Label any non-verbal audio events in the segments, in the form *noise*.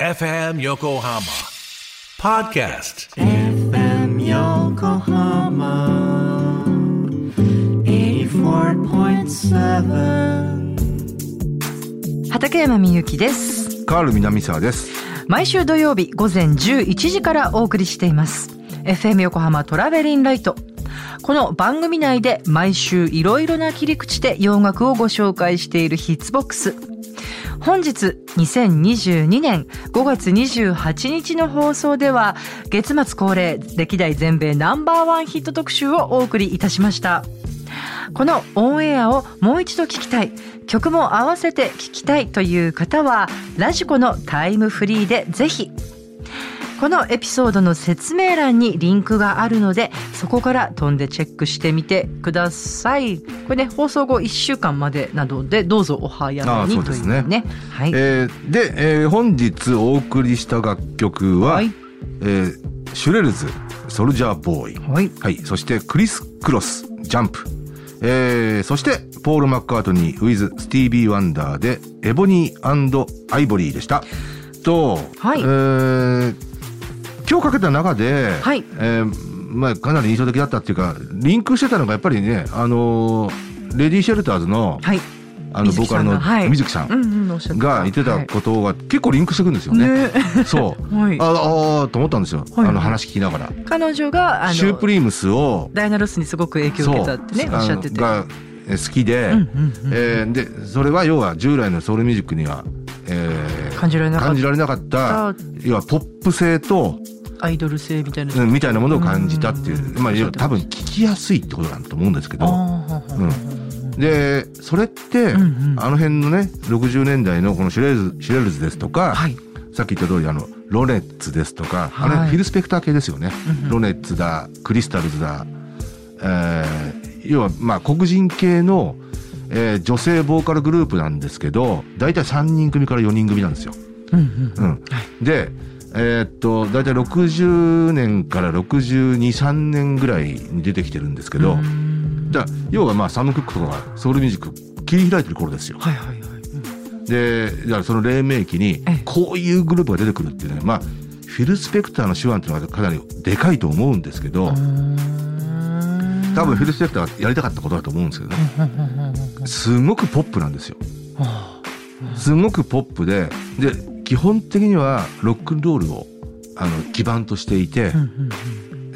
FM Yokohama Podcast. FM Yokohama 84.7畠山みゆきです。カール南沢です。毎週土曜日午前11時からお送りしています。FM 横浜トラベリンライトこの番組内で毎週いろいろな切り口で洋楽をご紹介しているヒッツボックス本日2022年5月28日の放送では月末恒例歴代全米ナンバーワンヒット特集をお送りいたしました。このオンエアをもう一度聞きたい曲も合わせて聞きたいという方はラジコのタイムフリーでぜひこのエピソードの説明欄にリンクがあるのでそこから飛んでチェックしてみてくださいこれね放送後1週間までなのでどうぞお早めあにといそうねうねはい、えーで、えー本日お送りした楽曲は、はいえーシュレルズ、ソルジャーボーイ。はいはい。そして、クリス・クロス、ジャンプ。えーそして、ポール・マッカートニー、ウィズ・スティービー・ワンダーで、エボニーアイボリーでした。と、はいえー今日かけた中で、はい。えーまあ、かなり印象的だったっていうか、リンクしてたのがやっぱりね、あのーレディー・シェルターズの、はい。あの、ボーカルのはい。水木さんが言ってたことが結構リンクしてくるんですよね。ね。そう。*laughs* はい。あああと思ったんですよ。はい。あの話聞きながら。彼女があのシュープリームスを、ダイナロスにすごく影響を受けたってねおっしゃってて。がえ好きで、それは要は従来のソウルミュージックには、えー感じられなかった。感じられなかった要はポップ性と、アイドル性みたいな。うんみたいなものを感じたっていう、うん。まあ多分聞きやすいってことだと思うんですけど、うん、でそれって、うんうん。あの辺のね60年代のこのシュレルズシュレルズですとか、はい。さっき言った通りあのロネッツですとか、はい。あれフィル・スペクター系ですよね、うんうん。ロネッツだクリスタルズだ、えー要はまあ黒人系の、えー女性ボーカルグループなんですけど大体3人組から4人組なんですよ。うんうんうん、でえーっと大体60年から623年ぐらいに出てきてるんですけど、うん。だ要はまあサム・クックとかがソウルミュージック切り開いてる頃ですよ。はいはいはい。うん。でだからその黎明期にええ。こういうグループが出てくるっていうねまあフィル・スペクターの手腕っていうのはかなりでかいと思うんですけど多分フィル・スペクターがやりたかったことだと思うんですけどね。すごくポップなん。ですよすごくポップでで基本的にはロックンロールをあの基盤としていて、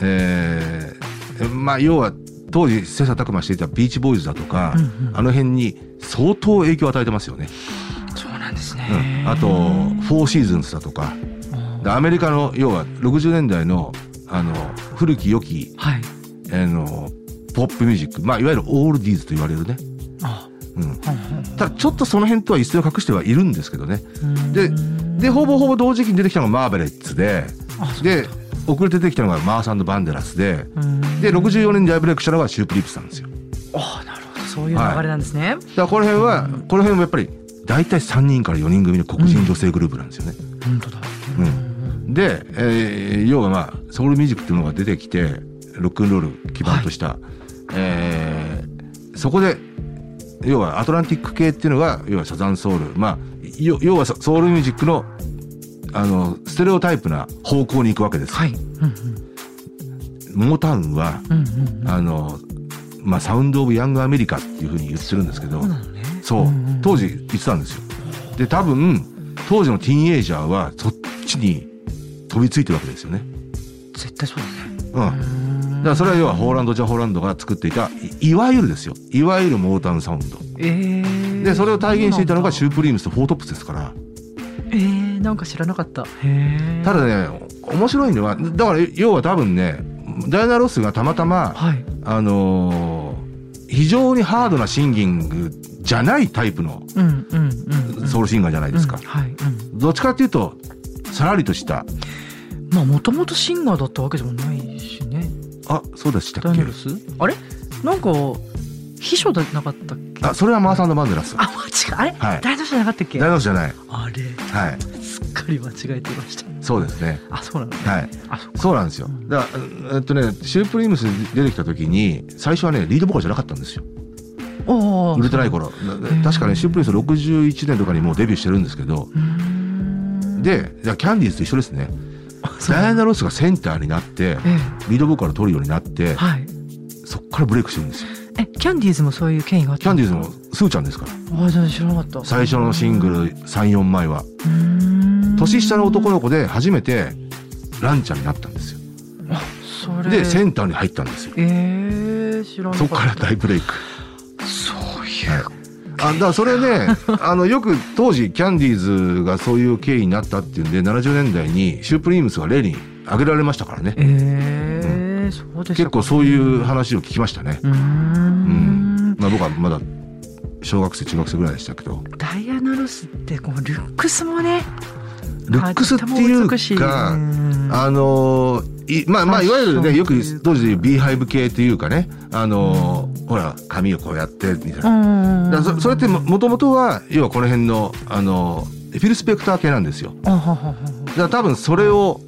えーまあ要は当時切磋琢磨していたビーチボーイズだとか、うんうん。あの辺に相当影響を与えてますよね。そうなんですうん。ねあと「フォーシーズンズ」だとか。でアメリカの要は60年代のあの古き良きはい。あのポップミュージック、まあ、いわゆるオールディーズと言われるね、あうん、ただちょっとその辺とは一線を画してはいるんですけどね。ででほぼほぼ同時期に出てきたのがマーベレッツでで遅れて出てきたのがマーサバンデラスでうんで64年に大ブレイクしたのがシュープリームスなんですよ。あなるほど。そういう流れなんですね。だからこの辺はこの辺もやっぱり大体3人から4人組の黒人女性グループなんですよね、本当だ。うん、で、えー要はまあソウルミュージックっていうのが出てきてロックンロール基盤とした、えーそこで要はアトランティック系っていうのが要はサザンソウル。まあ要要はソソウルミュージックのあのステレオタイプな方向に行くわけです、はい。うんモータウンはうんうんうんあの、まあ、サウンド・オブ・ヤング・アメリカっていうふうに言ってるんですけどそうなのね。そう、んん当時言ってたんですよ。で、多分、当時のティーンエイジャーはそっちに飛びついてるわけですよね。絶対そうだね。うん。だからそれは要はホーランド・ジャ・ホーランドが作っていた、いいわゆるですよ。いわゆるモータウンサウンド。ええで、それを体現していたのがシューープリームスとフォートップスですから。えー、なんか知らなかった。へえただね、面白いのは、だから要は多分ね、ダイアナ・ロスがたまたま、はい。あのー非常にハードなシンギングじゃないタイプのソウルシンガーじゃないですか。うんはいうん。どっちかっていうと、さらりとした、まあもともとシンガーだったわけでもないしねあ、そうでしたっけ？ダニエルス？あれ？なんか秘書じゃなかったっけ？あ、それはマーサバンデラス。あ間違えあれ、はい。誰の人じゃなかったっけ？ダイナソーじゃない。あれ？はい。すっかり間違えていました。そうですね。あそうなのねはい。あそうなんですよ。だから、えっとね、シュープリームス出てきた時に、最初はね、リードボーカルじゃなかったんですよ。おー。売れてない頃。だ。確かね、シュープリームス61年とかにもうデビューしてるんですけど、でじゃあキャンディーズと一緒ですねダイアナ・ロスがセンターになってえリードボーカルを取るようになってえはい。そこからブレイクしてるんですよ。えキャンディーズもそういう権威があっキャンディーズもスーちゃんですから。あ全然知らなかった。最初のシングル34枚は。年下の男の子で初めてランちゃんになったんですよ。それ。でセンターに入ったんですよ。ええ知らなかった。そこから大ブレイク。そういうあだからそれね *laughs* あのよく当時キャンディーズがそういう経緯になったっていうんで70年代にシュープリームスが例に挙げられましたからね。ええそうです結構そういう話を聞きましたね。うーん。うん。まあ僕はまだ小学生中学生ぐらいでしたけど。ダイアナ・ロスってこうルックスもねルックスっていうかうんあのいまあまあい。わゆるねよく当時でいうビーハイブ系っていうかねあのほら髪をこうやってみたいな。そそれってももともとは要はこの辺のあのフィル・スペクター系なんですよ。だから多分それを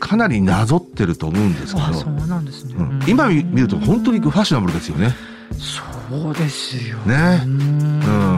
かなりなぞってると思うんですけど、うなんですね、うん。今見見ると本当にファッショナブルですよね。そうですよ。ね。うん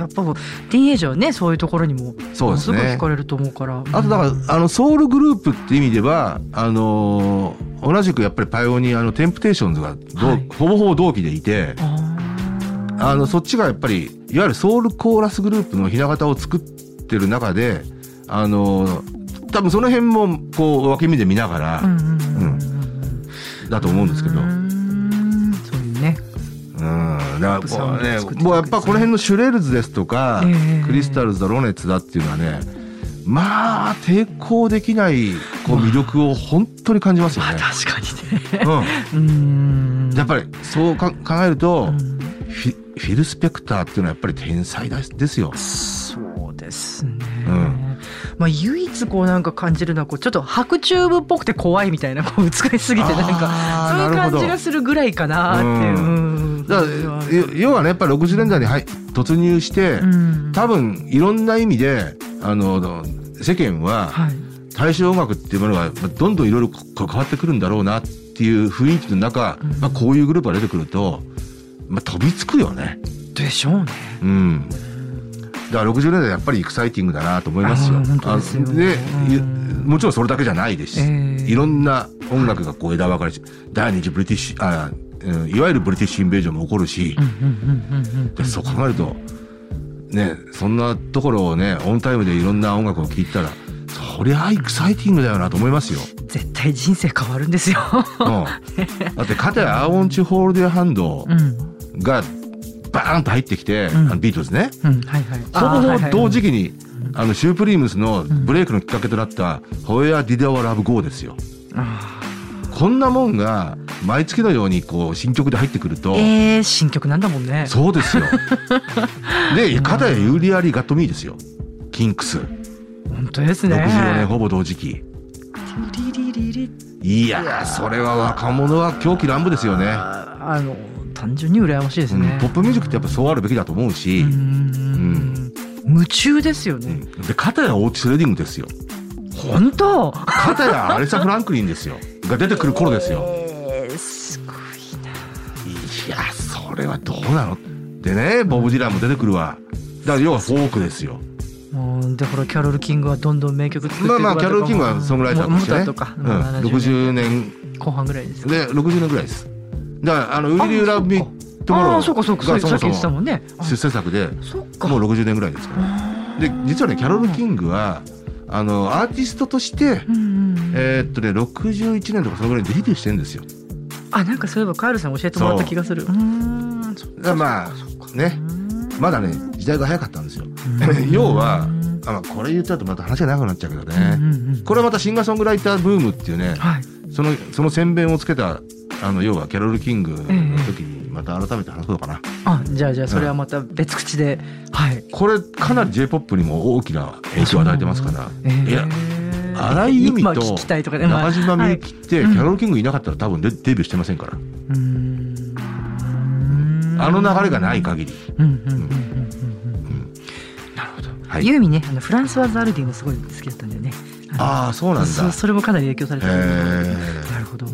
やっぱティーンエイジャーはねそういうところにもそうですね。すごい惹かれると思うから。あとだからあのソウルグループって意味ではあのー同じくやっぱりパイオニアのテンプテーションズがどう、はい。ほぼほぼ同期でいてあのそっちがやっぱりいわゆるソウルコーラスグループのひな形を作ってる中であのー多分その辺もこう横目で見ながら、うんうんうん。うん。だと思うんですけど。だからねもうやっぱこの辺のシュレルズですとか、ええ。クリスタルズだロネッツだっていうのはねまあ抵抗できないこう魅力を本当に感じますよまあね。確かにね。うん。うん。やっぱりそうか考えると、うん。フィフィル・スペクターっていうのはやっぱり天才ですですよ。そうですね、うん。まあ唯一こうなんか感じるのはこうちょっと白チューブっぽくて怖いみたいなこう美しすぎてなんかそういう感じがするぐらいかなっていう、だからよ要はねやっぱり60年代に入突入して、うん。多分いろんな意味であの世間ははい。大衆音楽っていうものがまあどんどんいろいろ変わってくるんだろうなっていう雰囲気の中、うん。まあ、こういうグループが出てくると、まあ、飛びつくよね。でしょうね。うん。だから60年代やっぱりエクサイティングだなと思いますよ。ですよあでうんいもちろんそれだけじゃないです。し、ええいろんな音楽がこう枝分かれし、第二次ブリティッシュあ、うんいわゆるブリティッシュインベージョンも起こるし、そう考えるとねそんなところをねオンタイムでいろんな音楽を聴いたらそりゃエキサイティングだよなと思いますよ。絶対人生変わるんですよ。うん、だってかたや「I Want To Hold Your Hand」うんがバーンと入ってきて、うん。あのビートルズね。うんはいはい。ほぼ同時期にあのシュープリームスのブレイクのきっかけとなった「Where Did Our Love Go」ですよ。あこんなもんが毎月のようにこう新曲で入ってくると、ーえー、新曲なんだもんね。そうですよ。*laughs* で、かたやユーリアリー・ガット・ミーですよ。キンクス。本当ですね。64年ほぼ同時期。リリリリいやー、それは若者は狂気乱舞ですよね。ああの単純に羨ましいですね。うんポップミュージックってやっぱそうあるべきだと思うし、うん夢中ですよね。で、かたやオーティス・レディングですよ。本当？かたやアレサ・フランクリンですよ。が出てくる頃ですよ。うなの？でね、ボブ・ディランも出てくるわ。だから要はフォークですよ。もうでほらキャロル・キングはどんどん名曲作ってまあまあ、キャロル・キングはソングライターとしてね。ももっとか、うん、70 60年。後半ぐらいですよ。で60年ぐらいです。だからあの「ウィリー・ラブ・ミ・トゥモロー」がそもそも出世作で。もう60年ぐらいですから。で実はねキャロル・キングはあのアーティストとしてえーっとね61年とかそのぐらいでデビューしてるんですよあなんかそういえばカールさん教えてもらった気がする。う。ーん。まあね。まだね時代が早かったんですよ。*laughs* 要はあまあこれ言っちゃうとまた話が長くなっちゃうけどうんねうんうん。これはまたシンガーソングライターブームっていうねはい。そのその宣伝をつけたあの要はキャロル・キングの時にまた改めて話そうかな、あじゃあじゃあそれはまた別口で、はい。これかなり J−POP にも大きな影響を与えてますから、えーいや荒井由実と中島みゆきってキはい。ャロル・キングいなかったら多分デデビューしてませんから、あの流れがない限り、なるほど。はい。ユーミンねあのフランスワザルディのすごい好きだったんだよね。ああそうなんだ。そそれもかなり影響されてる。へなるほど。は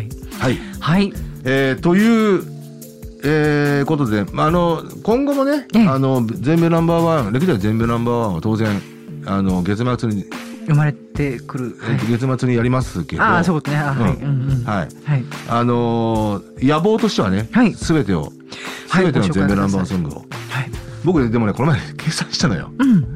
い。はい、はい。えーという、えーことで、まあ、あの今後もね、ええ。あの全米ナンバーワン歴代全米ナンバーワンは当然あの月末に、生まれてくる。はい月末にやりますけどああ、そういうことね。あはい。はいはい。あのー野望としてはね、はいすべてをはいすべての全米ナンバーソングを、はい。僕ねでもねこの前 *laughs* 計算したのようん。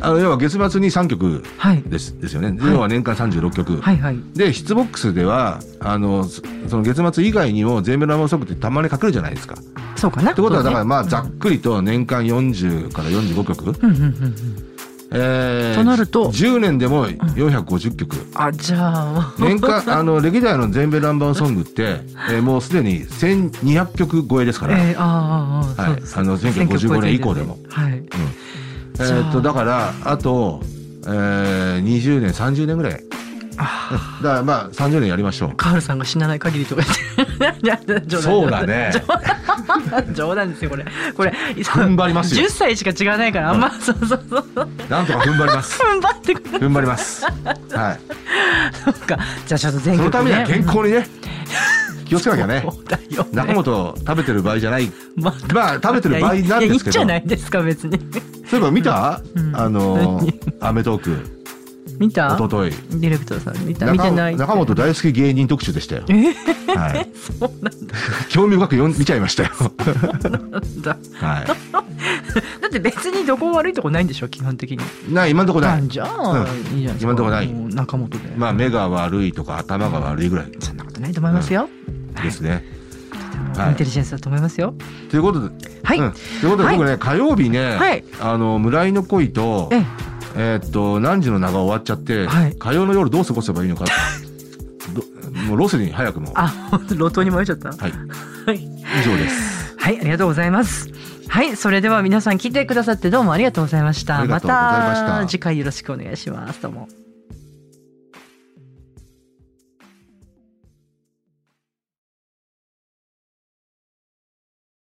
あの要は月末に3曲はい。ですですよね、はい要は年間36曲、はいはい。でヒッツボックスではあのそその月末以外にも全米ナンバーソングってたまにかけるじゃないですか。そうかな。ってことはだからまあざっっくりと年間40から45曲、うんうんうんうん。えーとなると10年でも450曲。あ、じゃあ。年間 *laughs* あの歴代の全米ナンバーソングって、えーもうすでに1200曲超えですから、えー、あーあはい。あの1955年以降でも。はい。うん。えーっとだからあと、えー20年30年ぐらい。あだからまあ30年やりましょう。カールさんが死なない限りとか言って。*laughs* そうだね。冗談ですよこれ。これ踏ん張りますよ。10歳しか違わないから。あん。ま、そうそうそう。なんとか踏ん張ります。踏ん張ってくれ踏ん張ります。はい。そうか。じゃあちょっと全国そのためには健康にね。気をつけなきゃね。ね中本食べてる場合じゃない。ままあ食べてる場合なんですけど。いやいじゃないですか別に。そういえば見た、うん。あのーアメトーク見た？一昨日ディレクターさん見た？見てない？中本大好き芸人特集でしたよ、え？はい、そうなん興味深く読ん見ちゃいましたよ。だ。はだって別にどこ悪いとこないんでしょ？基本的に。いな今んとこない。あじゃあ、いいじゃないですか。今んとこない。中本で。まあ目が悪いとか頭が悪いぐらい。そんなことないと思いますよ、ですね、インテリジェンスだと思いますよ。ということで、はい、うん、ということで僕ね、火曜日ね、はい。あの村井の恋とええーっと何時の名が終わっちゃって、はい火曜の夜どう過ごせばいいのか *laughs* どもうロスに早くもあ路頭に迷っちゃったはいはい以上ですはい、ありがとうございます。はい、それでは皆さん聞いてくださってどうもありがとうございました。また次回よろしくお願いします。どうも。